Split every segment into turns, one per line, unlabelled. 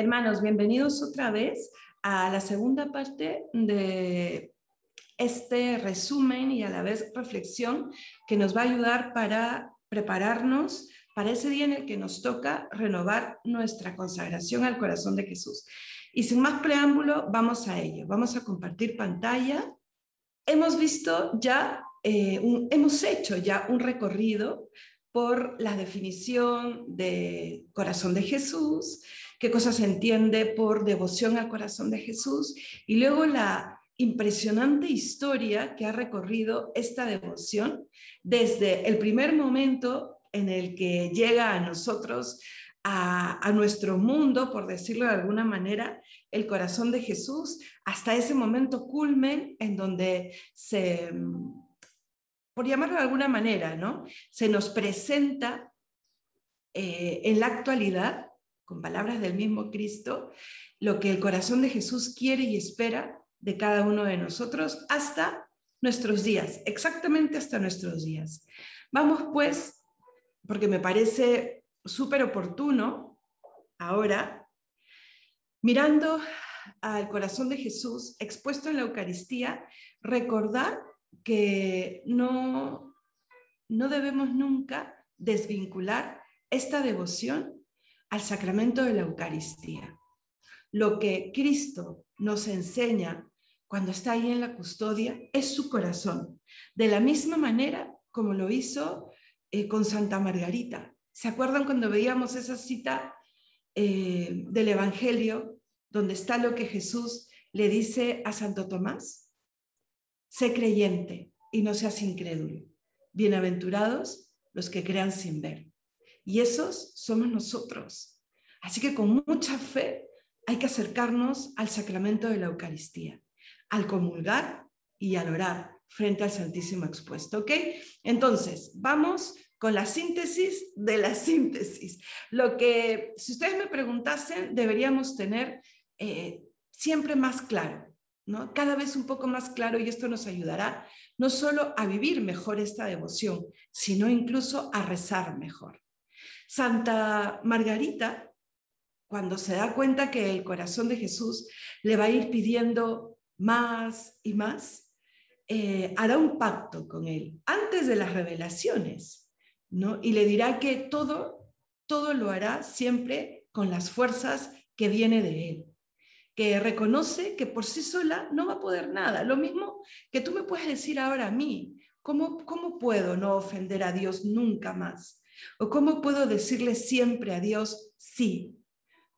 Hermanos, bienvenidos otra vez a la segunda parte de este resumen y a la vez reflexión que nos va a ayudar para prepararnos para ese día en el que nos toca renovar nuestra consagración al corazón de Jesús. Y sin más preámbulo, vamos a ello. Vamos a compartir pantalla. Hemos visto ya, eh, hemos hecho ya un recorrido por la definición de corazón de Jesús, qué cosas se entiende por devoción al corazón de Jesús y luego la impresionante historia que ha recorrido esta devoción desde el primer momento en el que llega a nosotros, a, a, nuestro mundo, por decirlo de alguna manera, el corazón de Jesús, hasta ese momento culmen en donde se por llamarlo de alguna manera, ¿no? Se nos presenta eh, en la actualidad, con palabras del mismo Cristo, lo que el corazón de Jesús quiere y espera de cada uno de nosotros hasta nuestros días, exactamente hasta nuestros días. Vamos pues, porque me parece súper oportuno ahora, mirando al corazón de Jesús expuesto en la Eucaristía, recordar que no, no debemos nunca desvincular esta devoción al sacramento de la Eucaristía. Lo que Cristo nos enseña cuando está ahí en la custodia es su corazón, de la misma manera como lo hizo eh, con Santa Margarita. ¿Se acuerdan cuando veíamos esa cita eh, del Evangelio donde está lo que Jesús le dice a Santo Tomás? Sé creyente y no seas incrédulo. Bienaventurados los que crean sin ver. Y esos somos nosotros. Así que con mucha fe hay que acercarnos al sacramento de la Eucaristía, al comulgar y al orar frente al Santísimo expuesto. ¿Ok? Entonces, vamos con la síntesis de la síntesis. Lo que, si ustedes me preguntasen, deberíamos tener eh, siempre más claro. Cada vez un poco más claro y esto nos ayudará no solo a vivir mejor esta devoción, sino incluso a rezar mejor. Santa Margarita, cuando se da cuenta que el corazón de Jesús le va a ir pidiendo más y más, eh, hará un pacto con él antes de las revelaciones, ¿no? Y le dirá que todo, todo lo hará siempre con las fuerzas que viene de él que reconoce que por sí sola no va a poder nada. Lo mismo que tú me puedes decir ahora a mí, ¿cómo, cómo puedo no ofender a Dios nunca más? ¿O cómo puedo decirle siempre a Dios sí?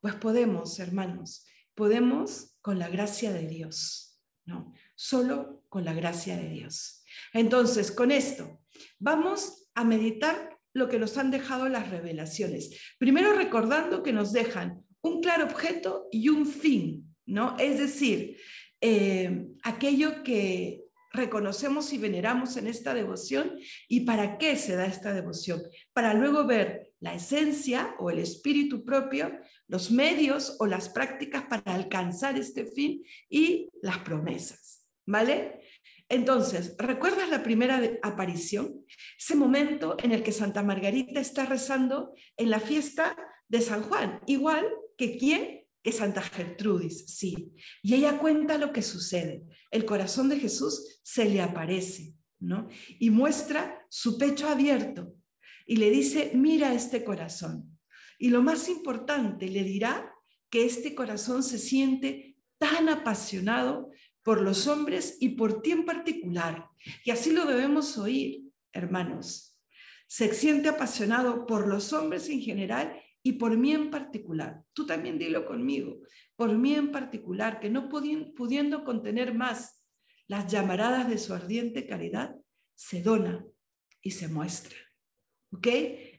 Pues podemos, hermanos, podemos con la gracia de Dios, ¿no? Solo con la gracia de Dios. Entonces, con esto, vamos a meditar lo que nos han dejado las revelaciones. Primero recordando que nos dejan un claro objeto y un fin, ¿no? Es decir, eh, aquello que reconocemos y veneramos en esta devoción y para qué se da esta devoción, para luego ver la esencia o el espíritu propio, los medios o las prácticas para alcanzar este fin y las promesas, ¿vale? Entonces, ¿recuerdas la primera aparición? Ese momento en el que Santa Margarita está rezando en la fiesta de San Juan, igual que quién que Santa Gertrudis, sí. Y ella cuenta lo que sucede. El corazón de Jesús se le aparece, ¿no? Y muestra su pecho abierto y le dice, mira este corazón. Y lo más importante, le dirá que este corazón se siente tan apasionado por los hombres y por ti en particular. Y así lo debemos oír, hermanos. Se siente apasionado por los hombres en general y por mí en particular. Tú también dilo conmigo, por mí en particular, que no pudiendo contener más las llamaradas de su ardiente caridad, se dona y se muestra. ¿Ok?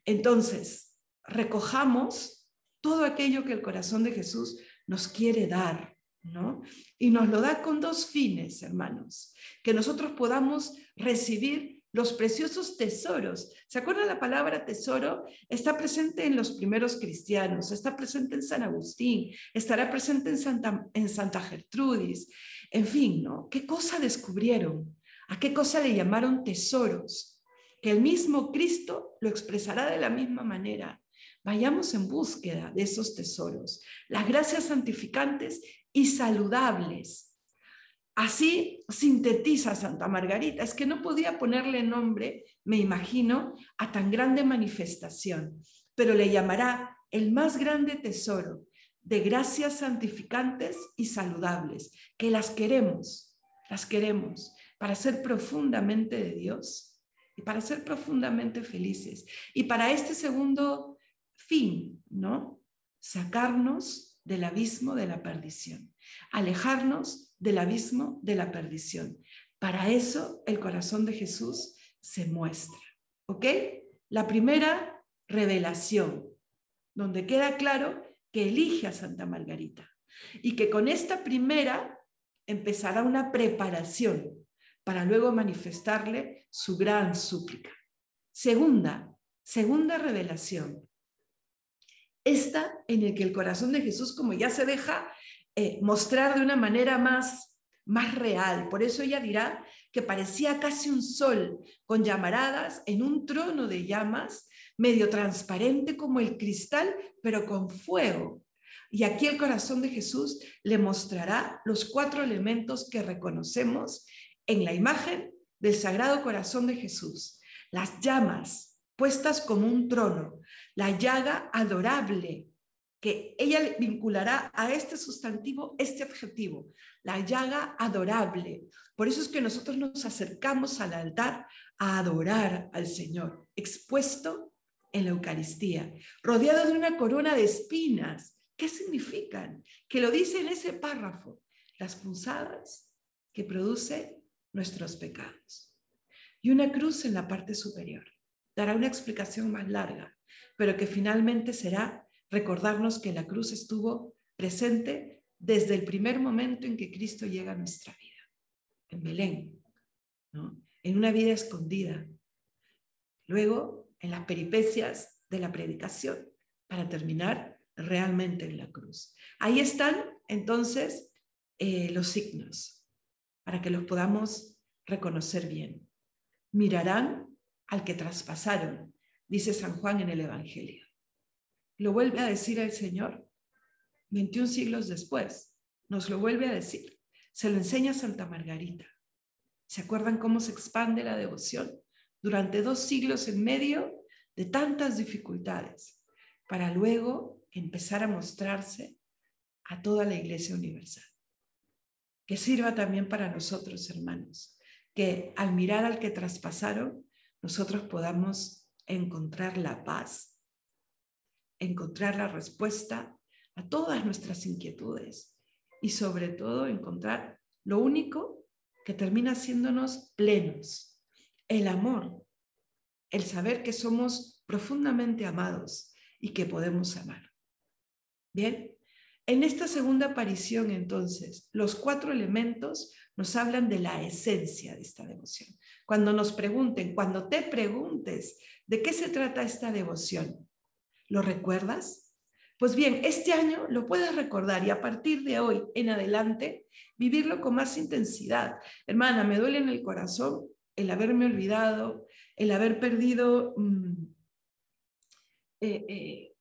Entonces, recojamos todo aquello que el corazón de Jesús nos quiere dar, ¿no? Y nos lo da con dos fines, hermanos, que nosotros podamos recibir los preciosos tesoros. ¿Se acuerdan la palabra tesoro? Está presente en los primeros cristianos, está presente en San Agustín, estará presente en Santa, en Santa Gertrudis. En fin, ¿no? ¿Qué cosa descubrieron? ¿A qué cosa le llamaron tesoros? Que el mismo Cristo lo expresará de la misma manera. Vayamos en búsqueda de esos tesoros, las gracias santificantes y saludables. Así sintetiza Santa Margarita. Es que no podía ponerle nombre, me imagino, a tan grande manifestación, pero le llamará el más grande tesoro de gracias santificantes y saludables, que las queremos, las queremos para ser profundamente de Dios y para ser profundamente felices. Y para este segundo fin, ¿no? Sacarnos del abismo de la perdición, alejarnos del abismo de la perdición. Para eso el corazón de Jesús se muestra, ¿ok? La primera revelación, donde queda claro que elige a Santa Margarita y que con esta primera empezará una preparación para luego manifestarle su gran súplica. Segunda, segunda revelación. Esta en el que el corazón de Jesús como ya se deja eh, mostrar de una manera más, más real. Por eso ella dirá que parecía casi un sol con llamaradas en un trono de llamas medio transparente como el cristal, pero con fuego. Y aquí el corazón de Jesús le mostrará los cuatro elementos que reconocemos en la imagen del Sagrado Corazón de Jesús. Las llamas puestas como un trono, la llaga adorable, que ella vinculará a este sustantivo este adjetivo, la llaga adorable. Por eso es que nosotros nos acercamos al altar a adorar al Señor, expuesto en la Eucaristía, rodeado de una corona de espinas. ¿Qué significan? Que lo dice en ese párrafo, las punzadas que produce nuestros pecados. Y una cruz en la parte superior. Dará una explicación más larga, pero que finalmente será recordarnos que la cruz estuvo presente desde el primer momento en que Cristo llega a nuestra vida, en Belén, en una vida escondida. Luego en las peripecias de la predicación para terminar realmente en la cruz. Ahí están entonces eh, los signos para que los podamos reconocer bien. Mirarán al que traspasaron, dice San Juan en el Evangelio. Lo vuelve a decir el Señor 21 siglos después. Nos lo vuelve a decir. Se lo enseña Santa Margarita. ¿Se acuerdan cómo se expande la devoción? durante dos siglos en medio de tantas dificultades, para luego empezar a mostrarse a toda la Iglesia Universal. Que sirva también para nosotros, hermanos, que al mirar al que traspasaron, nosotros podamos encontrar la paz, encontrar la respuesta a todas nuestras inquietudes y sobre todo encontrar lo único que termina haciéndonos plenos, el amor, el saber que somos profundamente amados y que podemos amar. Bien, en esta segunda aparición entonces, los cuatro elementos nos hablan de la esencia de esta devoción. Cuando nos pregunten, cuando te preguntes de qué se trata esta devoción, ¿lo recuerdas? Pues bien, este año lo puedes recordar y a partir de hoy en adelante vivirlo con más intensidad. Hermana, me duele en el corazón el haberme olvidado, el haber perdido, mm, eh, eh,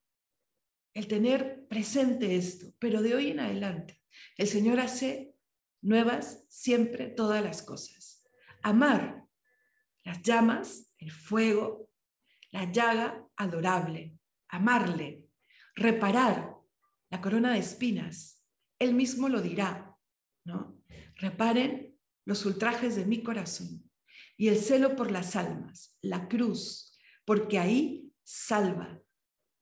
el tener presente esto, pero de hoy en adelante, el Señor hace nuevas siempre todas las cosas. Amar las llamas, el fuego, la llaga adorable, amarle, reparar la corona de espinas. Él mismo lo dirá, ¿no? Reparen los ultrajes de mi corazón y el celo por las almas, la cruz, porque ahí salva.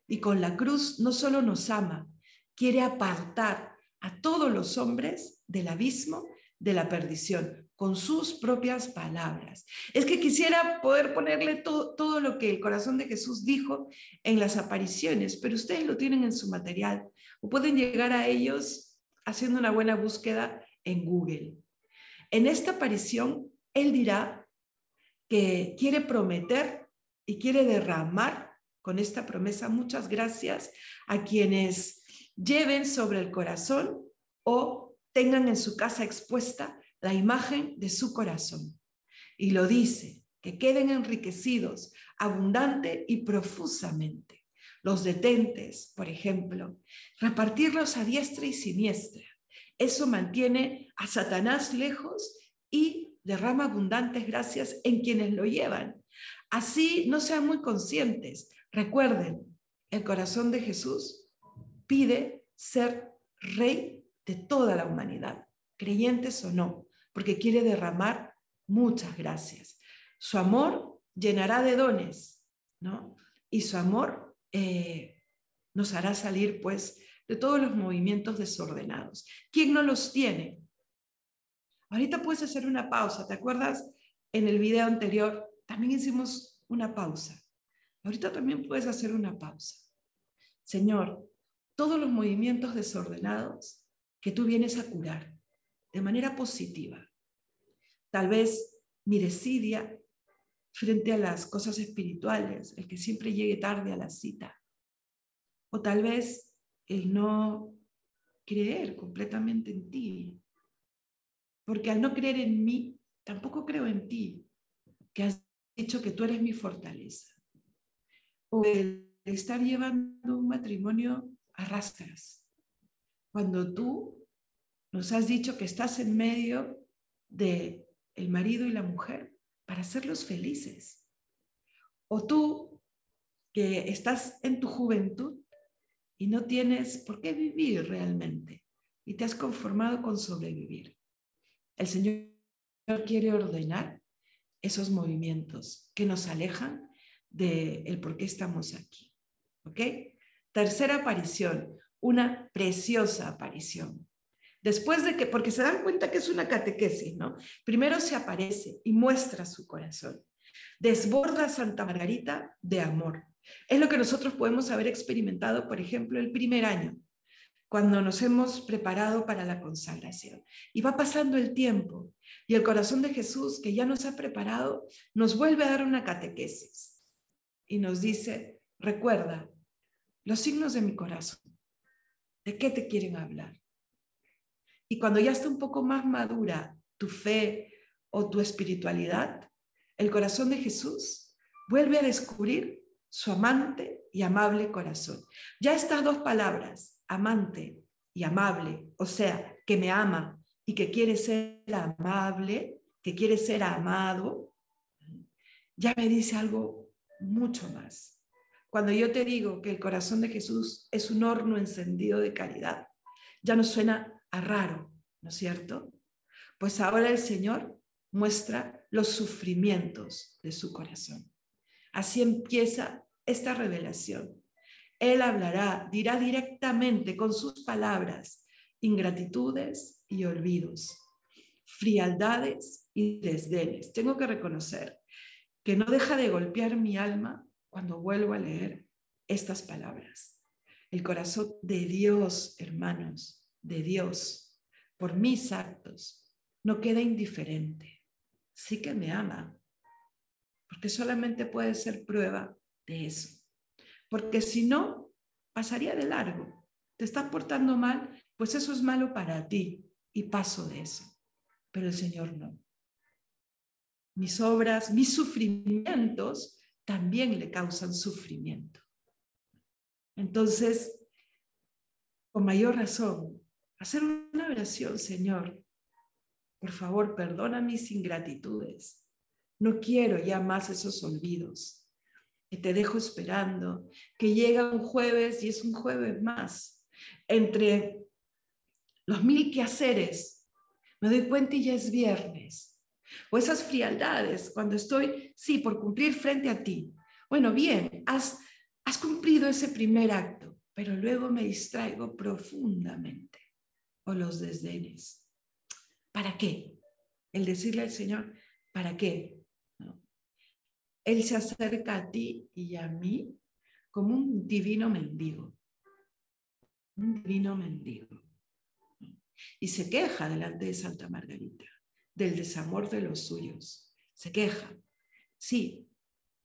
Y con la cruz no solo nos ama, quiere apartar a todos los hombres del abismo de la perdición, con sus propias palabras. Es que quisiera poder ponerle todo, todo lo que el corazón de Jesús dijo en las apariciones, pero ustedes lo tienen en su material o pueden llegar a ellos haciendo una buena búsqueda en Google. En esta aparición, Él dirá que quiere prometer y quiere derramar con esta promesa muchas gracias a quienes lleven sobre el corazón o tengan en su casa expuesta la imagen de su corazón. Y lo dice, que queden enriquecidos abundante y profusamente los detentes, por ejemplo, repartirlos a diestra y siniestra. Eso mantiene a Satanás lejos y derrama abundantes gracias en quienes lo llevan. Así no sean muy conscientes. Recuerden, el corazón de Jesús pide ser rey de toda la humanidad, creyentes o no, porque quiere derramar muchas gracias. Su amor llenará de dones, ¿no? Y su amor eh, nos hará salir, pues, de todos los movimientos desordenados. ¿Quién no los tiene? Ahorita puedes hacer una pausa. ¿Te acuerdas? En el video anterior también hicimos una pausa. Ahorita también puedes hacer una pausa. Señor, todos los movimientos desordenados que tú vienes a curar de manera positiva. Tal vez mi desidia frente a las cosas espirituales, el que siempre llegue tarde a la cita. O tal vez el no creer completamente en ti. Porque al no creer en mí, tampoco creo en ti, que has dicho que tú eres mi fortaleza. O el estar llevando un matrimonio a rastras. Cuando tú nos has dicho que estás en medio de el marido y la mujer para hacerlos felices. O tú que estás en tu juventud y no tienes por qué vivir realmente y te has conformado con sobrevivir. El Señor quiere ordenar esos movimientos que nos alejan del el por qué estamos aquí. ¿Ok? Tercera aparición, una preciosa aparición. Después de que, porque se dan cuenta que es una catequesis, ¿no? Primero se aparece y muestra su corazón. Desborda a Santa Margarita de amor. Es lo que nosotros podemos haber experimentado, por ejemplo, el primer año, cuando nos hemos preparado para la consagración. Y va pasando el tiempo y el corazón de Jesús, que ya nos ha preparado, nos vuelve a dar una catequesis y nos dice, recuerda los signos de mi corazón. ¿De qué te quieren hablar? Y cuando ya está un poco más madura tu fe o tu espiritualidad, el corazón de Jesús vuelve a descubrir su amante y amable corazón. Ya estas dos palabras, amante y amable, o sea, que me ama y que quiere ser amable, que quiere ser amado, ya me dice algo mucho más. Cuando yo te digo que el corazón de Jesús es un horno encendido de caridad, ya no suena a raro, ¿no es cierto? Pues ahora el Señor muestra los sufrimientos de su corazón. Así empieza esta revelación. Él hablará, dirá directamente con sus palabras ingratitudes y olvidos, frialdades y desdenes. Tengo que reconocer que no deja de golpear mi alma cuando vuelvo a leer estas palabras. El corazón de Dios, hermanos, de Dios por mis actos no queda indiferente. Sí que me ama, porque solamente puede ser prueba de eso. Porque si no, pasaría de largo. Te estás portando mal, pues eso es malo para ti y paso de eso. Pero el Señor no. Mis obras, mis sufrimientos también le causan sufrimiento. Entonces, con mayor razón, hacer una oración, Señor. Por favor, perdona mis ingratitudes. No quiero ya más esos olvidos. Que te dejo esperando, que llega un jueves y es un jueves más. Entre los mil quehaceres, me doy cuenta y ya es viernes. O esas frialdades, cuando estoy, sí, por cumplir frente a ti. Bueno, bien, has, has cumplido ese primer acto, pero luego me distraigo profundamente o los desdenes. ¿Para qué? El decirle al Señor, ¿para qué? Él se acerca a ti y a mí como un divino mendigo. Un divino mendigo. Y se queja delante de Santa Margarita del desamor de los suyos. Se queja. Sí,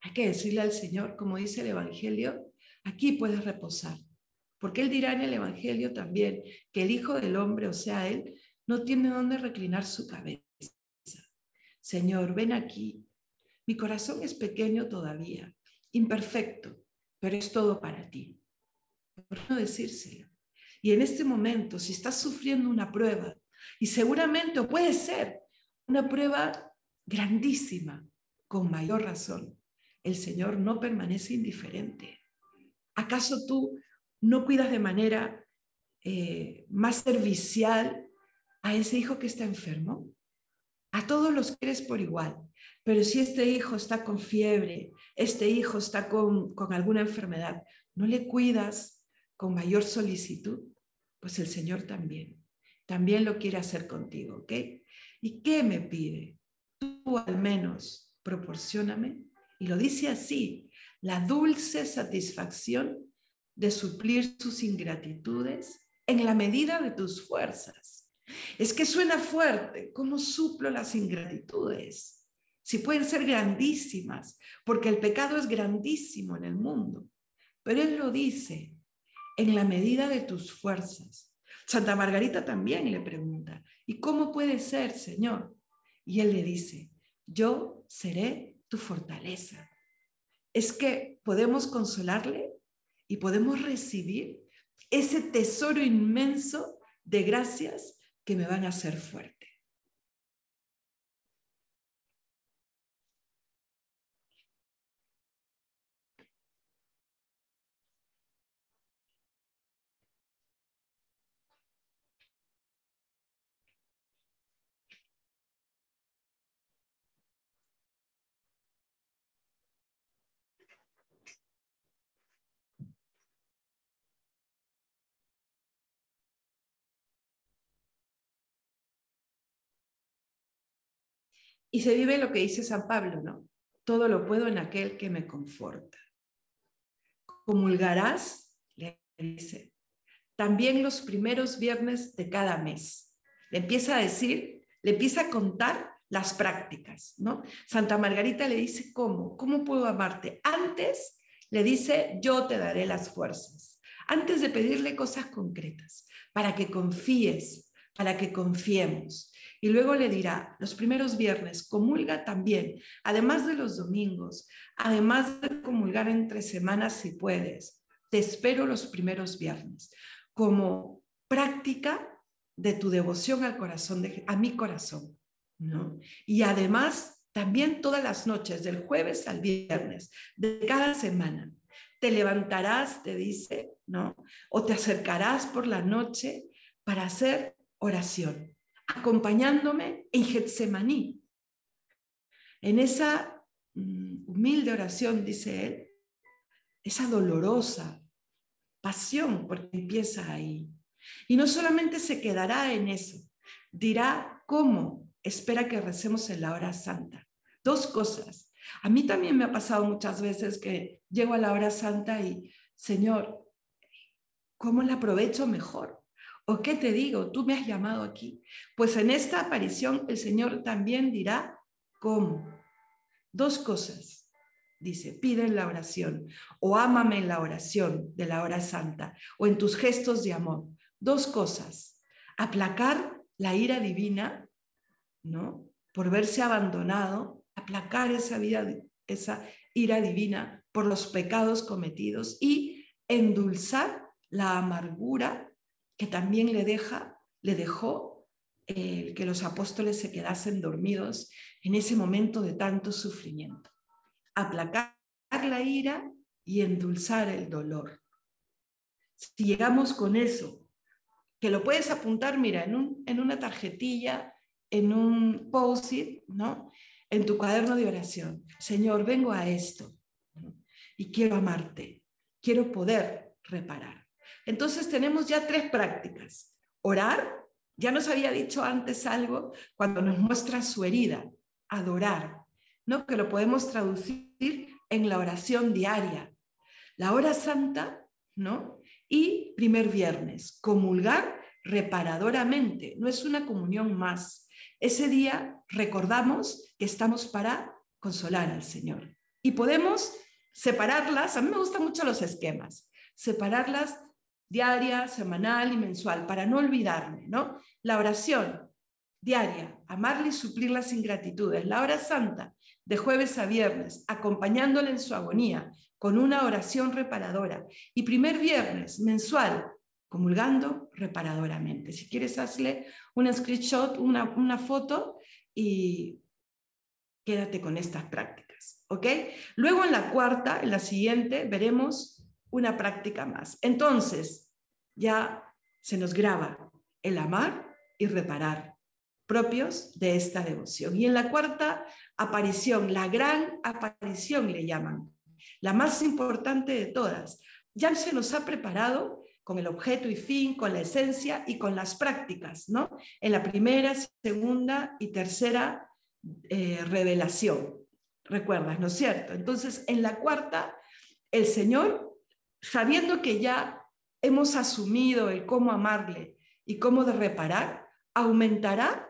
hay que decirle al Señor, como dice el Evangelio, aquí puedes reposar. Porque él dirá en el Evangelio también que el Hijo del Hombre, o sea, él, no tiene dónde reclinar su cabeza. Señor, ven aquí. Mi corazón es pequeño todavía, imperfecto, pero es todo para ti. ¿Por no decírselo? Y en este momento, si estás sufriendo una prueba, y seguramente puede ser una prueba grandísima, con mayor razón, el Señor no permanece indiferente. ¿Acaso tú no cuidas de manera eh, más servicial a ese hijo que está enfermo? A todos los quieres por igual, pero si este hijo está con fiebre, este hijo está con, con alguna enfermedad, ¿no le cuidas con mayor solicitud? Pues el Señor también, también lo quiere hacer contigo, ¿ok? ¿Y qué me pide? Tú al menos proporcioname, y lo dice así, la dulce satisfacción de suplir sus ingratitudes en la medida de tus fuerzas. Es que suena fuerte, ¿cómo suplo las ingratitudes? Si pueden ser grandísimas, porque el pecado es grandísimo en el mundo. Pero Él lo dice, en la medida de tus fuerzas. Santa Margarita también le pregunta, ¿y cómo puede ser, Señor? Y Él le dice, yo seré tu fortaleza. Es que podemos consolarle y podemos recibir ese tesoro inmenso de gracias que me van a hacer fuerte. Y se vive lo que dice San Pablo, ¿no? Todo lo puedo en aquel que me conforta. Comulgarás, le dice, también los primeros viernes de cada mes. Le empieza a decir, le empieza a contar las prácticas, ¿no? Santa Margarita le dice, ¿cómo? ¿Cómo puedo amarte? Antes le dice, yo te daré las fuerzas. Antes de pedirle cosas concretas, para que confíes, para que confiemos. Y luego le dirá, los primeros viernes, comulga también, además de los domingos, además de comulgar entre semanas si puedes. Te espero los primeros viernes como práctica de tu devoción al corazón, de, a mi corazón. ¿no? Y además, también todas las noches, del jueves al viernes, de cada semana, te levantarás, te dice, ¿no? O te acercarás por la noche para hacer oración acompañándome en Getsemaní. En esa mm, humilde oración, dice él, esa dolorosa pasión, porque empieza ahí. Y no solamente se quedará en eso, dirá cómo espera que recemos en la hora santa. Dos cosas. A mí también me ha pasado muchas veces que llego a la hora santa y, Señor, ¿cómo la aprovecho mejor? ¿O qué te digo? Tú me has llamado aquí. Pues en esta aparición el Señor también dirá cómo. Dos cosas. Dice, pide en la oración o ámame en la oración de la hora santa o en tus gestos de amor. Dos cosas. Aplacar la ira divina, ¿no? Por verse abandonado, aplacar esa, vida, esa ira divina por los pecados cometidos y endulzar la amargura que también le deja, le dejó eh, que los apóstoles se quedasen dormidos en ese momento de tanto sufrimiento. Aplacar la ira y endulzar el dolor. Si llegamos con eso, que lo puedes apuntar, mira, en, un, en una tarjetilla, en un post-it, ¿no? En tu cuaderno de oración. Señor, vengo a esto y quiero amarte, quiero poder reparar. Entonces tenemos ya tres prácticas. Orar, ya nos había dicho antes algo cuando nos muestra su herida, adorar, ¿no? Que lo podemos traducir en la oración diaria. La hora santa, ¿no? Y primer viernes, comulgar reparadoramente, no es una comunión más. Ese día recordamos que estamos para consolar al Señor. Y podemos separarlas, a mí me gustan mucho los esquemas, separarlas diaria, semanal y mensual, para no olvidarme, ¿no? La oración diaria, amarle y suplir las ingratitudes. La hora santa, de jueves a viernes, acompañándole en su agonía, con una oración reparadora. Y primer viernes mensual, comulgando reparadoramente. Si quieres, hazle un screenshot, una, una foto y quédate con estas prácticas. ¿Ok? Luego en la cuarta, en la siguiente, veremos una práctica más. Entonces, ya se nos graba el amar y reparar propios de esta devoción. Y en la cuarta aparición, la gran aparición le llaman, la más importante de todas, ya se nos ha preparado con el objeto y fin, con la esencia y con las prácticas, ¿no? En la primera, segunda y tercera eh, revelación. ¿Recuerdas, no es cierto? Entonces, en la cuarta, el Señor, sabiendo que ya hemos asumido el cómo amarle y cómo reparar, aumentará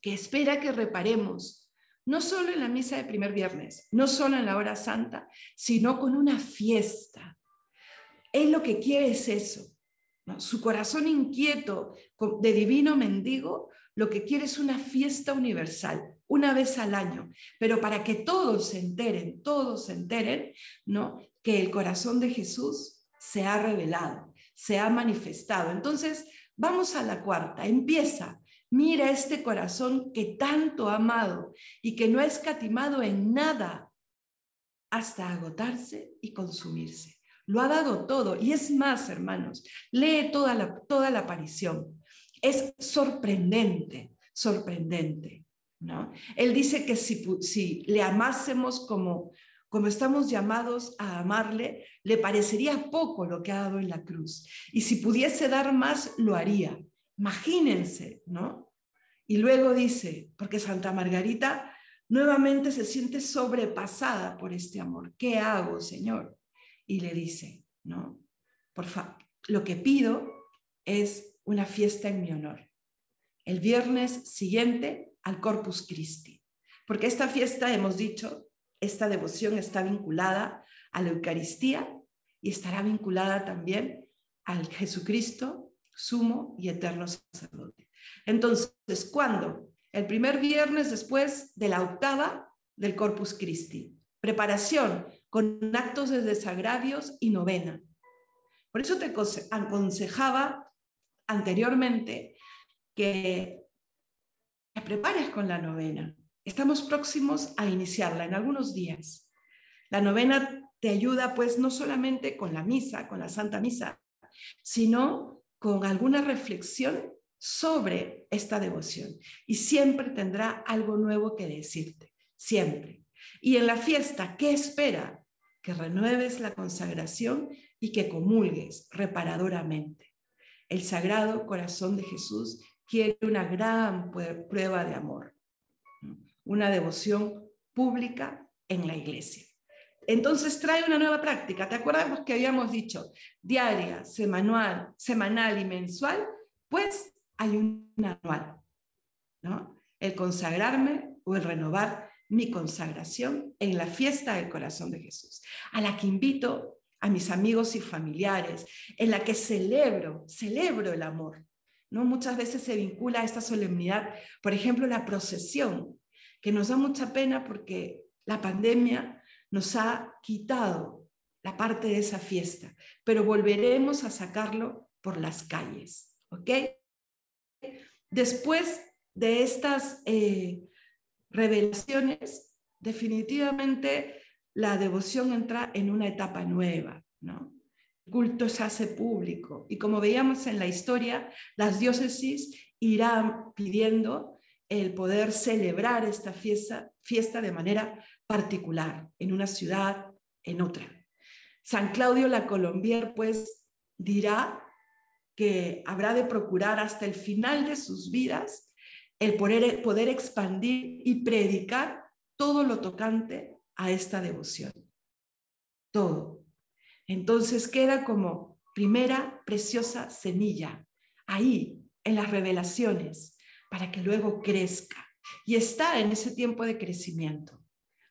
que espera que reparemos, no solo en la misa de primer viernes, no solo en la hora santa, sino con una fiesta. Él lo que quiere es eso. Su corazón inquieto de divino mendigo, lo que quiere es una fiesta universal, una vez al año, pero para que todos se enteren, todos se enteren, ¿no? Que el corazón de Jesús se ha revelado, se ha manifestado. Entonces, vamos a la cuarta, empieza. Mira este corazón que tanto ha amado y que no ha escatimado en nada hasta agotarse y consumirse. Lo ha dado todo. Y es más, hermanos, lee toda la, toda la aparición. Es sorprendente, sorprendente. ¿no? Él dice que si, si le amásemos como, como estamos llamados a amarle, le parecería poco lo que ha dado en la cruz. Y si pudiese dar más, lo haría. Imagínense, ¿no? Y luego dice, porque Santa Margarita nuevamente se siente sobrepasada por este amor. ¿Qué hago, Señor? Y le dice, ¿no? Por favor, lo que pido es una fiesta en mi honor. El viernes siguiente al Corpus Christi. Porque esta fiesta, hemos dicho, esta devoción está vinculada a la Eucaristía y estará vinculada también al Jesucristo, sumo y eterno sacerdote. Entonces, ¿cuándo? El primer viernes después de la octava del Corpus Christi. Preparación con actos de desagravios y novena. Por eso te aconsejaba anteriormente que te prepares con la novena. Estamos próximos a iniciarla en algunos días. La novena te ayuda pues no solamente con la misa, con la Santa Misa, sino con alguna reflexión sobre esta devoción. Y siempre tendrá algo nuevo que decirte, siempre. Y en la fiesta, ¿qué espera? Que renueves la consagración y que comulgues reparadoramente. El Sagrado Corazón de Jesús quiere una gran prueba de amor una devoción pública en la iglesia. Entonces trae una nueva práctica. ¿Te acuerdas que habíamos dicho diaria, semanal, semanal y mensual? Pues hay un anual, ¿no? El consagrarme o el renovar mi consagración en la fiesta del corazón de Jesús, a la que invito a mis amigos y familiares, en la que celebro, celebro el amor. ¿no? Muchas veces se vincula a esta solemnidad, por ejemplo, la procesión, que nos da mucha pena porque la pandemia nos ha quitado la parte de esa fiesta, pero volveremos a sacarlo por las calles, ¿ok? Después de estas eh, revelaciones, definitivamente la devoción entra en una etapa nueva, ¿no? El culto se hace público y como veíamos en la historia, las diócesis irán pidiendo el poder celebrar esta fiesta, fiesta de manera particular en una ciudad, en otra. San Claudio la Colombier, pues, dirá que habrá de procurar hasta el final de sus vidas el poder, poder expandir y predicar todo lo tocante a esta devoción. Todo. Entonces queda como primera preciosa semilla ahí en las revelaciones para que luego crezca. Y está en ese tiempo de crecimiento.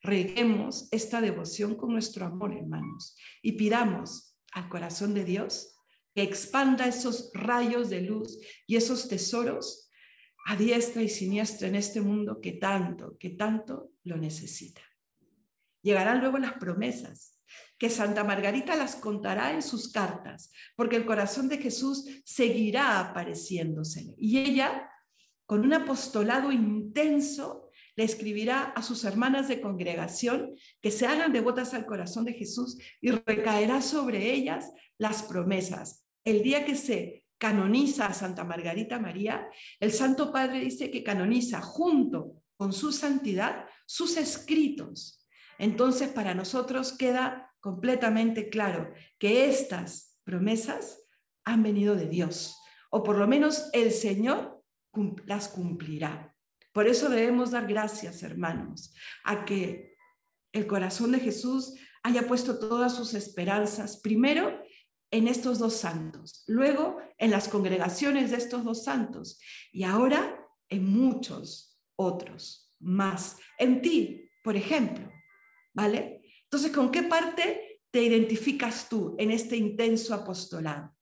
Reguemos esta devoción con nuestro amor, hermanos, y pidamos al corazón de Dios que expanda esos rayos de luz y esos tesoros a diestra y siniestra en este mundo que tanto, que tanto lo necesita. Llegarán luego las promesas. que Santa Margarita las contará en sus cartas, porque el corazón de Jesús seguirá apareciéndose. Y ella, con un apostolado intenso, le escribirá a sus hermanas de congregación que se hagan devotas al corazón de Jesús y recaerá sobre ellas las promesas. El día que se canoniza a Santa Margarita María, el Santo Padre dice que canoniza junto con su santidad sus escritos. Entonces, para nosotros queda completamente claro que estas promesas han venido de Dios, o por lo menos el Señor las cumplirá. Por eso debemos dar gracias, hermanos, a que el corazón de Jesús haya puesto todas sus esperanzas, primero en estos dos santos, luego en las congregaciones de estos dos santos y ahora en muchos otros más, en ti, por ejemplo, ¿vale? Entonces, ¿con qué parte te identificas tú en este intenso apostolado?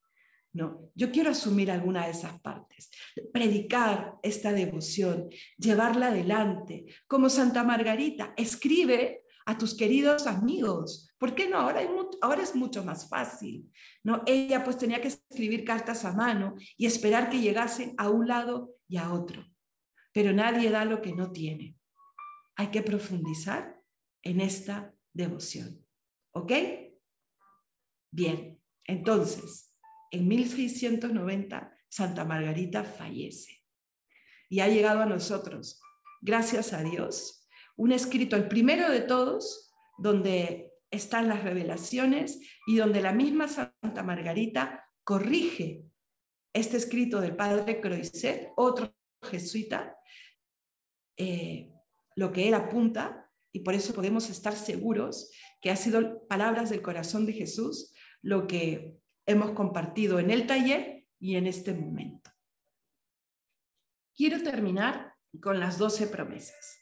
No, yo quiero asumir alguna de esas partes, predicar esta devoción, llevarla adelante, como Santa Margarita, escribe a tus queridos amigos. ¿Por qué no? Ahora, ahora es mucho más fácil. ¿no? Ella pues tenía que escribir cartas a mano y esperar que llegasen a un lado y a otro. Pero nadie da lo que no tiene. Hay que profundizar en esta devoción. ¿Ok? Bien, entonces, en 1690 Santa Margarita fallece. Y ha llegado a nosotros, gracias a Dios, un escrito, el primero de todos, donde están las revelaciones y donde la misma Santa Margarita corrige este escrito del padre Croiset, otro jesuita, eh, lo que él apunta y por eso podemos estar seguros que ha sido palabras del corazón de Jesús lo que hemos compartido en el taller y en este momento. Quiero terminar con las doce promesas.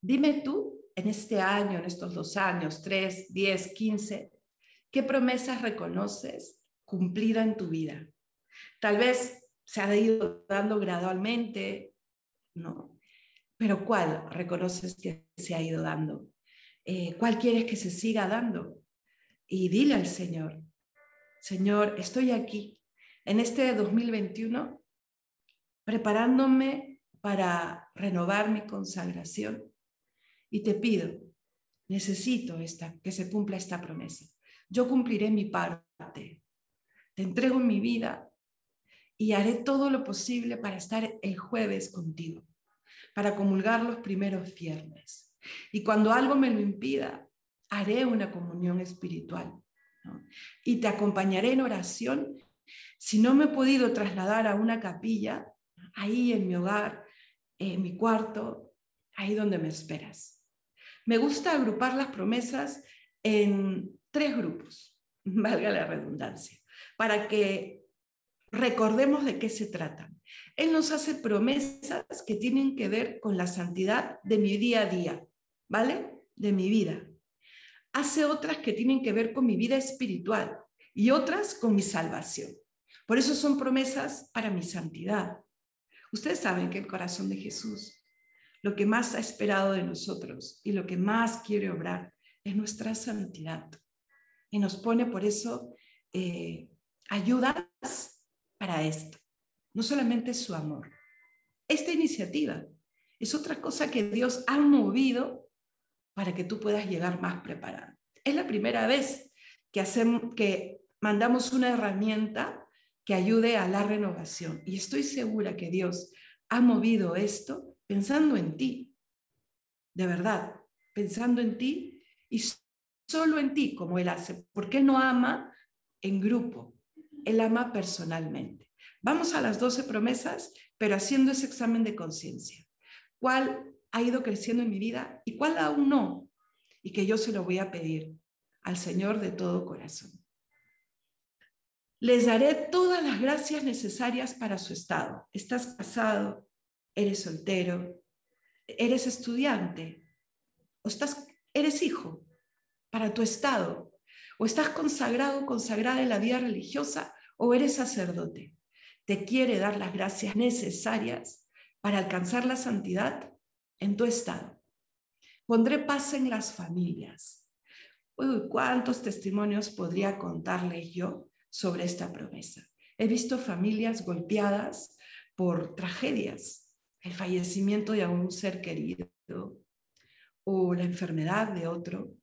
Dime tú, en este año, en estos dos años, tres, diez, quince, ¿qué promesas reconoces cumplida en tu vida? Tal vez se ha ido dando gradualmente, ¿no? pero ¿cuál reconoces que se ha ido dando? Eh, ¿Cuál quieres que se siga dando? Y dile al Señor, Señor, estoy aquí en este 2021 preparándome para renovar mi consagración y te pido, necesito esta, que se cumpla esta promesa. Yo cumpliré mi parte, te entrego mi vida y haré todo lo posible para estar el jueves contigo para comulgar los primeros viernes. Y cuando algo me lo impida, haré una comunión espiritual. Y te acompañaré en oración. Si no me he podido trasladar a una capilla, ahí en mi hogar, en mi cuarto, ahí donde me esperas. Me gusta agrupar las promesas en tres grupos, valga la redundancia, para que recordemos de qué se tratan. Él nos hace promesas que tienen que ver con la santidad de mi día a día, ¿vale? De mi vida. Hace otras que tienen que ver con mi vida espiritual y otras con mi salvación. Por eso son promesas para mi santidad. Ustedes saben que el corazón de Jesús, lo que más ha esperado de nosotros y lo que más quiere obrar es nuestra santidad. Y nos pone por eso eh, ayudas para esto no solamente su amor. Esta iniciativa es otra cosa que Dios ha movido para que tú puedas llegar más preparado. Es la primera vez que, hacemos, que mandamos una herramienta que ayude a la renovación. Y estoy segura que Dios ha movido esto pensando en ti, de verdad, pensando en ti y solo en ti como Él hace, porque Él no ama en grupo, Él ama personalmente. Vamos a las 12 promesas, pero haciendo ese examen de conciencia. ¿Cuál ha ido creciendo en mi vida y cuál aún no? Y que yo se lo voy a pedir al Señor de todo corazón. Les daré todas las gracias necesarias para su estado. Estás casado, eres soltero, eres estudiante, o estás, eres hijo para tu estado, o estás consagrado, consagrada en la vida religiosa, o eres sacerdote te quiere dar las gracias necesarias para alcanzar la santidad en tu estado. Pondré paz en las familias. Uy, ¿cuántos testimonios podría contarles yo sobre esta promesa? He visto familias golpeadas por tragedias, el fallecimiento de un ser querido o la enfermedad de otro,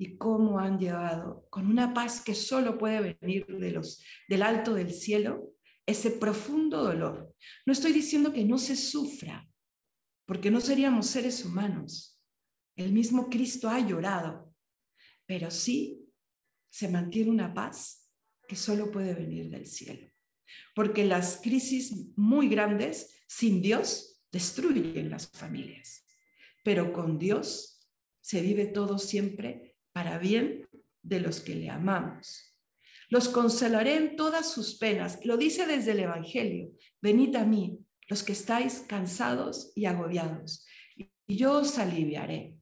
y cómo han llevado con una paz que solo puede venir de los, del alto del cielo ese profundo dolor. No estoy diciendo que no se sufra, porque no seríamos seres humanos. El mismo Cristo ha llorado, pero sí se mantiene una paz que solo puede venir del cielo. Porque las crisis muy grandes sin Dios destruyen las familias, pero con Dios se vive todo siempre para bien de los que le amamos. Los consolaré en todas sus penas. Lo dice desde el Evangelio. Venid a mí, los que estáis cansados y agobiados, y yo os aliviaré.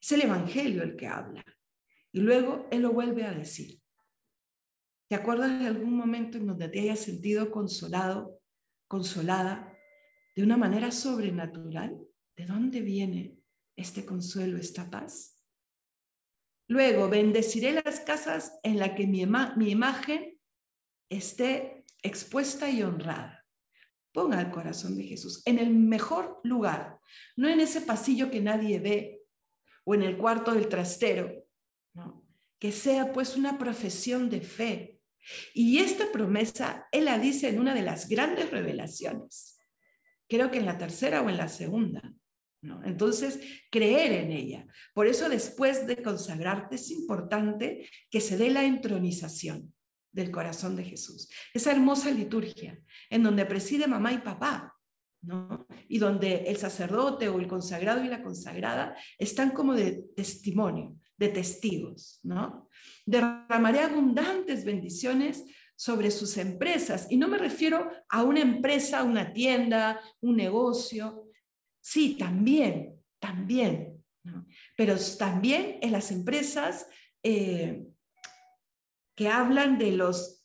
Es el Evangelio el que habla. Y luego Él lo vuelve a decir. ¿Te acuerdas de algún momento en donde te hayas sentido consolado, consolada, de una manera sobrenatural? ¿De dónde viene este consuelo, esta paz? Luego, bendeciré las casas en las que mi, mi imagen esté expuesta y honrada. Ponga el corazón de Jesús en el mejor lugar, no en ese pasillo que nadie ve o en el cuarto del trastero, no. que sea pues una profesión de fe. Y esta promesa, Él la dice en una de las grandes revelaciones, creo que en la tercera o en la segunda, entonces, creer en ella. Por eso después de consagrarte es importante que se dé la entronización del corazón de Jesús. Esa hermosa liturgia en donde preside mamá y papá, ¿no? Y donde el sacerdote o el consagrado y la consagrada están como de testimonio, de testigos, ¿no? Derramaré abundantes bendiciones sobre sus empresas. Y no me refiero a una empresa, una tienda, un negocio, Sí, también, también. Pero también en las empresas eh, que hablan de los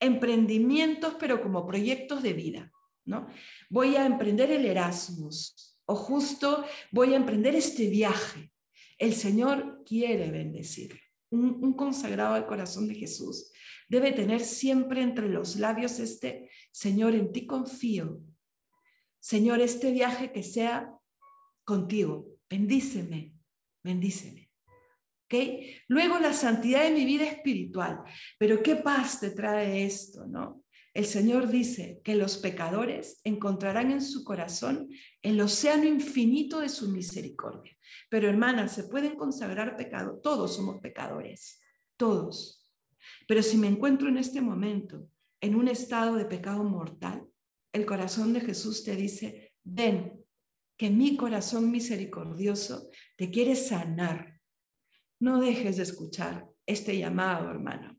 emprendimientos, pero como proyectos de vida. ¿no? Voy a emprender el Erasmus o justo voy a emprender este viaje. El Señor quiere bendecir. un consagrado al corazón de Jesús debe tener siempre entre los labios este, Señor, en ti confío, Señor, este viaje que sea contigo, bendíceme, bendíceme. Luego la santidad de mi vida espiritual. Pero qué paz te trae esto, ¿no? El Señor dice que los pecadores encontrarán en su corazón el océano infinito de su misericordia. Pero hermanas, se pueden consagrar pecado. Todos somos pecadores, todos. Pero si me encuentro en este momento en un estado de pecado mortal, el corazón de Jesús te dice, ven, que mi corazón misericordioso te quiere sanar. No dejes de escuchar este llamado, hermano.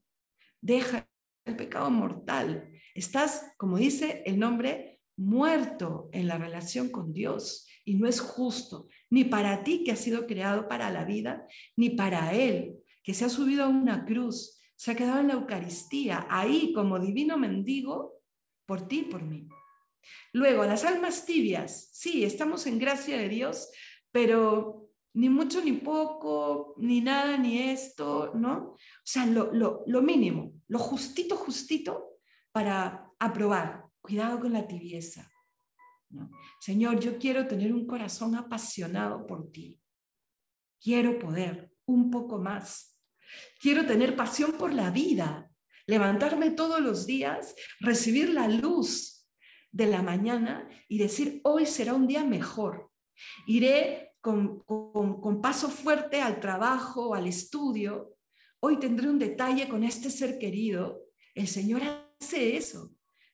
Deja el pecado mortal. Estás, como dice el nombre, muerto en la relación con Dios y no es justo, ni para ti que has sido creado para la vida, ni para Él que se ha subido a una cruz, se ha quedado en la Eucaristía, ahí como divino mendigo, por ti y por mí. Luego, las almas tibias. Sí, estamos en gracia de Dios, pero ni mucho ni poco, ni nada, ni esto, ¿no? O sea, lo, lo mínimo, lo justito, justito para aprobar. Cuidado con la tibieza. ¿no? Señor, yo quiero tener un corazón apasionado por ti. Quiero poder un poco más. Quiero tener pasión por la vida, levantarme todos los días, recibir la luz de la mañana y decir, hoy será un día mejor. Iré con, paso fuerte al trabajo, al estudio. Hoy tendré un detalle con este ser querido. El Señor hace eso.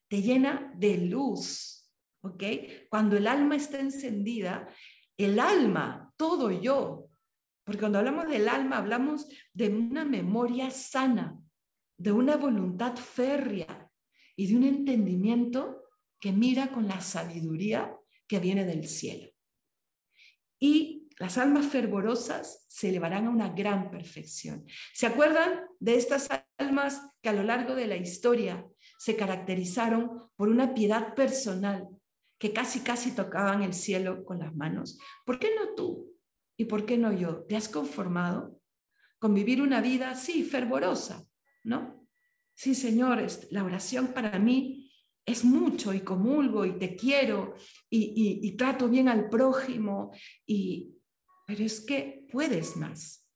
Te llena de luz. ¿Ok? Cuando el alma está encendida, el alma, todo yo, porque cuando hablamos del alma hablamos de una memoria sana, de una voluntad férrea y de un entendimiento que mira con la sabiduría que viene del cielo. Y las almas fervorosas se elevarán a una gran perfección. ¿Se acuerdan de estas almas que a lo largo de la historia se caracterizaron por una piedad personal, que casi casi tocaban el cielo con las manos? ¿Por qué no tú? ¿Y por qué no yo? ¿Te has conformado? con vivir una vida, sí, fervorosa, ¿no? Sí, Señor, la oración para mí es mucho y comulgo y te quiero y, trato bien al prójimo, y, pero es que puedes más.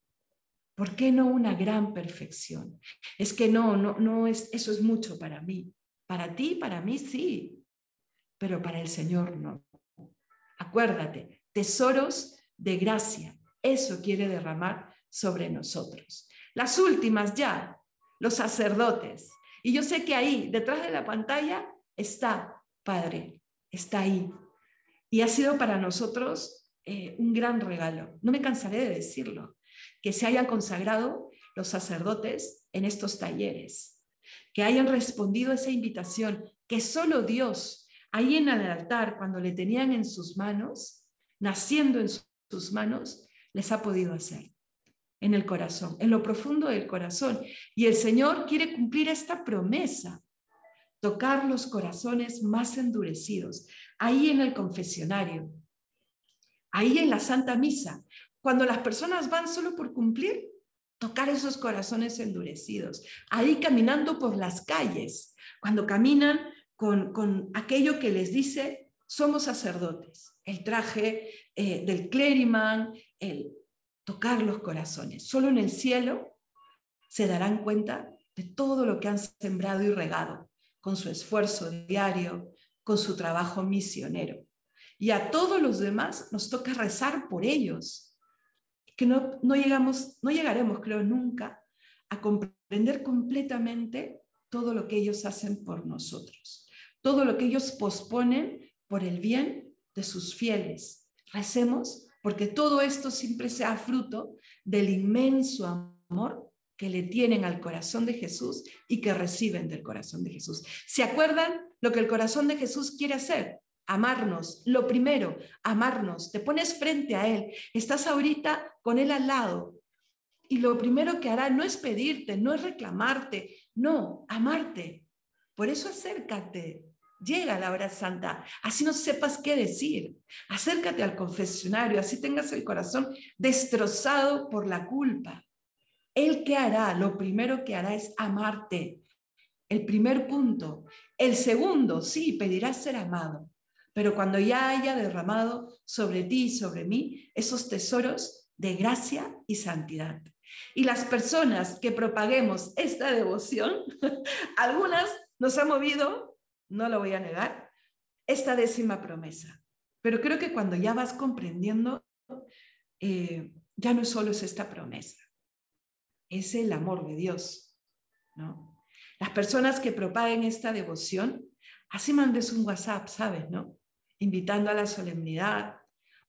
¿Por qué no una gran perfección? Es que no, no, no es, eso es mucho para mí. Para ti, para mí sí, pero para el Señor no. Acuérdate, tesoros de gracia. Eso quiere derramar sobre nosotros. Las últimas ya, los sacerdotes. Y yo sé que ahí, detrás de la pantalla, está, Padre, está ahí. Y ha sido para nosotros eh, un gran regalo. No me cansaré de decirlo, que se hayan consagrado los sacerdotes en estos talleres, que hayan respondido a esa invitación, que solo Dios, ahí en el altar, cuando le tenían en sus manos, naciendo en sus manos, les ha podido hacer en el corazón, en lo profundo del corazón. Y el Señor quiere cumplir esta promesa, tocar los corazones más endurecidos, ahí en el confesionario, ahí en la Santa Misa, cuando las personas van solo por cumplir, tocar esos corazones endurecidos, ahí caminando por las calles, cuando caminan con, con aquello que les dice, somos sacerdotes, el traje eh, del clériman, el tocar los corazones. Solo en el cielo se darán cuenta de todo lo que han sembrado y regado con su esfuerzo diario, con su trabajo misionero. Y a todos los demás nos toca rezar por ellos, que no, no, llegamos, no llegaremos, creo, nunca a comprender completamente todo lo que ellos hacen por nosotros, todo lo que ellos posponen por el bien de sus fieles. Recemos porque todo esto siempre sea fruto del inmenso amor que le tienen al corazón de Jesús y que reciben del corazón de Jesús. ¿Se acuerdan lo que el corazón de Jesús quiere hacer? Amarnos. Lo primero, amarnos. Te pones frente a Él. Estás ahorita con Él al lado. Y lo primero que hará no es pedirte, no es reclamarte, no, amarte. Por eso acércate, Llega la hora santa, así no sepas qué decir. Acércate al confesionario, así tengas el corazón destrozado por la culpa. Él que hará, lo primero que hará es amarte. El primer punto. El segundo, sí, pedirás ser amado. Pero cuando ya haya derramado sobre ti y sobre mí esos tesoros de gracia y santidad. Y las personas que propaguemos esta devoción, algunas nos ha movido no lo voy a negar, esta décima promesa. Pero creo que cuando ya vas comprendiendo, eh, ya no solo es esta promesa, es el amor de Dios, ¿no? Las personas que propaguen esta devoción, así mandes un WhatsApp, ¿sabes, no? Invitando a la solemnidad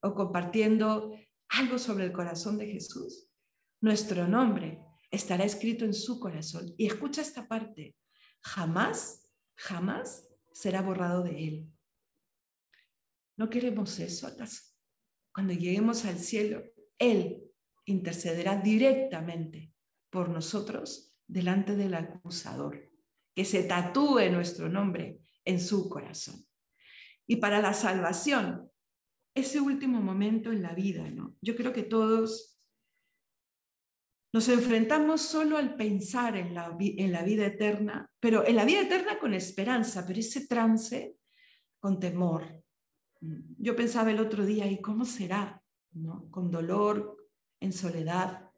o compartiendo algo sobre el corazón de Jesús. Nuestro nombre estará escrito en su corazón. Y escucha esta parte, jamás, jamás será borrado de él. ¿No queremos eso acaso? Cuando lleguemos al cielo, Él intercederá directamente por nosotros delante del acusador, que se tatúe nuestro nombre en su corazón. Y para la salvación, ese último momento en la vida, ¿no? Yo creo que todos nos enfrentamos solo al pensar en la, en la vida eterna, pero en la vida eterna con esperanza, pero ese trance con temor. Yo pensaba el otro día, ¿y cómo será? ¿No? Con dolor, en soledad,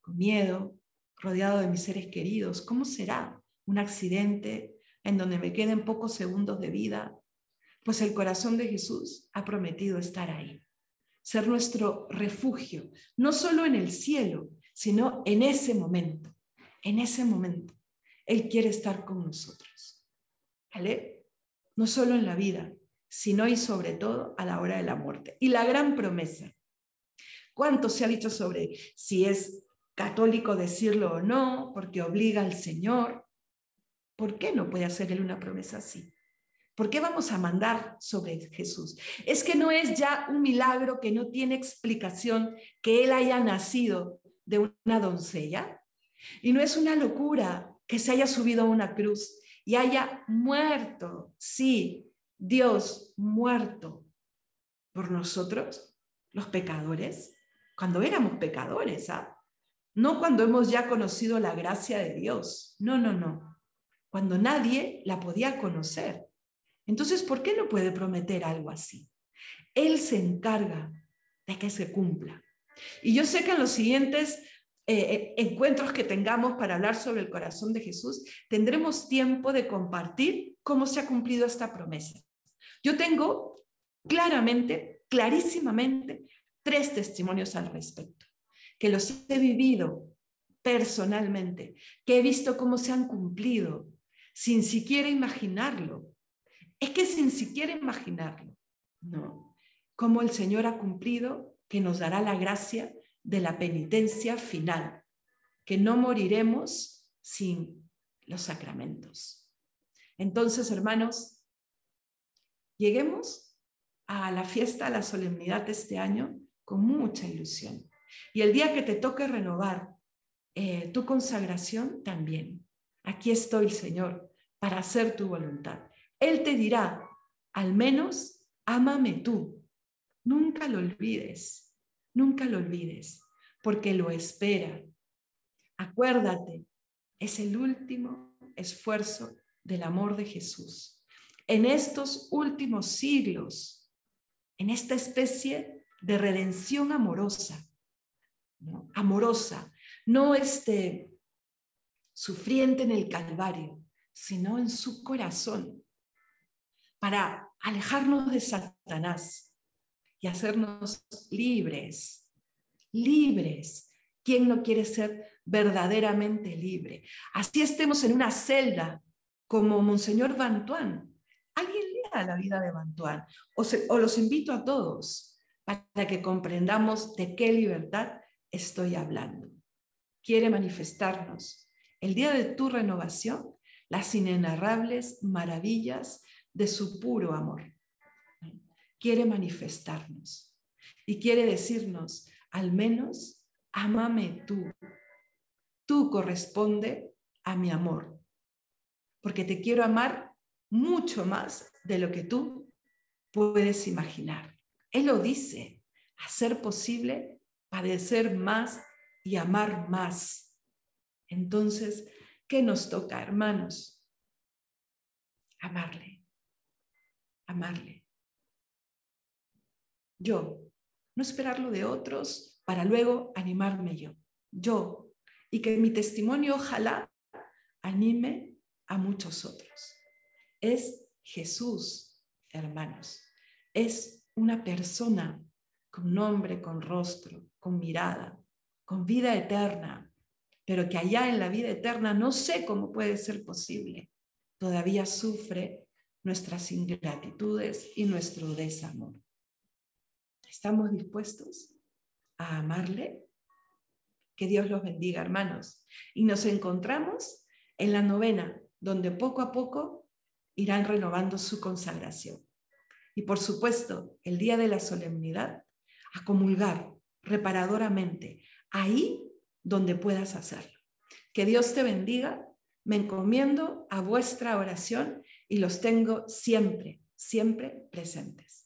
con miedo, rodeado de mis seres queridos. ¿Cómo será un accidente en donde me queden pocos segundos de vida? Pues el corazón de Jesús ha prometido estar ahí, ser nuestro refugio, no solo en el cielo, sino en ese momento, en ese momento. Él quiere estar con nosotros. ¿Vale? No solo en la vida, sino y sobre todo a la hora de la muerte. Y la gran promesa. ¿Cuánto se ha dicho sobre si es católico decirlo o no, porque obliga al Señor? ¿Por qué no puede hacer él una promesa así? ¿Por qué vamos a mandar sobre Jesús? Es que no es ya un milagro que no tiene explicación que Él haya nacido de una doncella. Y no es una locura que se haya subido a una cruz y haya muerto, sí, Dios muerto por nosotros, los pecadores, cuando éramos pecadores, ¿ah? No cuando hemos ya conocido la gracia de Dios, no, no, no, cuando nadie la podía conocer. Entonces, ¿por qué no puede prometer algo así? Él se encarga de que se cumpla. Y yo sé que en los siguientes eh, eh, encuentros que tengamos para hablar sobre el corazón de Jesús, tendremos tiempo de compartir cómo se ha cumplido esta promesa. Yo tengo claramente, clarísimamente, tres testimonios al respecto, que los he vivido personalmente, que he visto cómo se han cumplido, sin siquiera imaginarlo. Es que sin siquiera imaginarlo, ¿no? Cómo el Señor ha cumplido, que nos dará la gracia de la penitencia final, que no moriremos sin los sacramentos. Entonces, hermanos, lleguemos a la fiesta, a la solemnidad de este año con mucha ilusión. Y el día que te toque renovar eh, tu consagración, también. Aquí estoy, Señor, para hacer tu voluntad. Él te dirá, al menos, ámame tú. Nunca lo olvides, nunca lo olvides, porque lo espera. Acuérdate, es el último esfuerzo del amor de Jesús. En estos últimos siglos, en esta especie de redención amorosa, amorosa, no este sufriente en el Calvario, sino en su corazón, para alejarnos de Satanás y hacernos libres, libres. ¿Quién no quiere ser verdaderamente libre? Así estemos en una celda como Monseñor Bantuán. Alguien lea la vida de Bantuán o, o los invito a todos para que comprendamos de qué libertad estoy hablando. Quiere manifestarnos el día de tu renovación las inenarrables maravillas de su puro amor. Quiere manifestarnos y quiere decirnos, al menos, ámame tú. Tú corresponde a mi amor, porque te quiero amar mucho más de lo que tú puedes imaginar. Él lo dice, hacer posible padecer más y amar más. Entonces, ¿qué nos toca, hermanos? Amarle, amarle. Yo, no esperarlo de otros para luego animarme yo. Yo, y que mi testimonio ojalá anime a muchos otros. Es Jesús, hermanos. Es una persona con nombre, con rostro, con mirada, con vida eterna, pero que allá en la vida eterna no sé cómo puede ser posible. Todavía sufre nuestras ingratitudes y nuestro desamor. ¿Estamos dispuestos a amarle? Que Dios los bendiga, hermanos. Y nos encontramos en la novena, donde poco a poco irán renovando su consagración. Y por supuesto, el día de la solemnidad, a comulgar reparadoramente, ahí donde puedas hacerlo. Que Dios te bendiga, me encomiendo a vuestra oración y los tengo siempre, siempre presentes.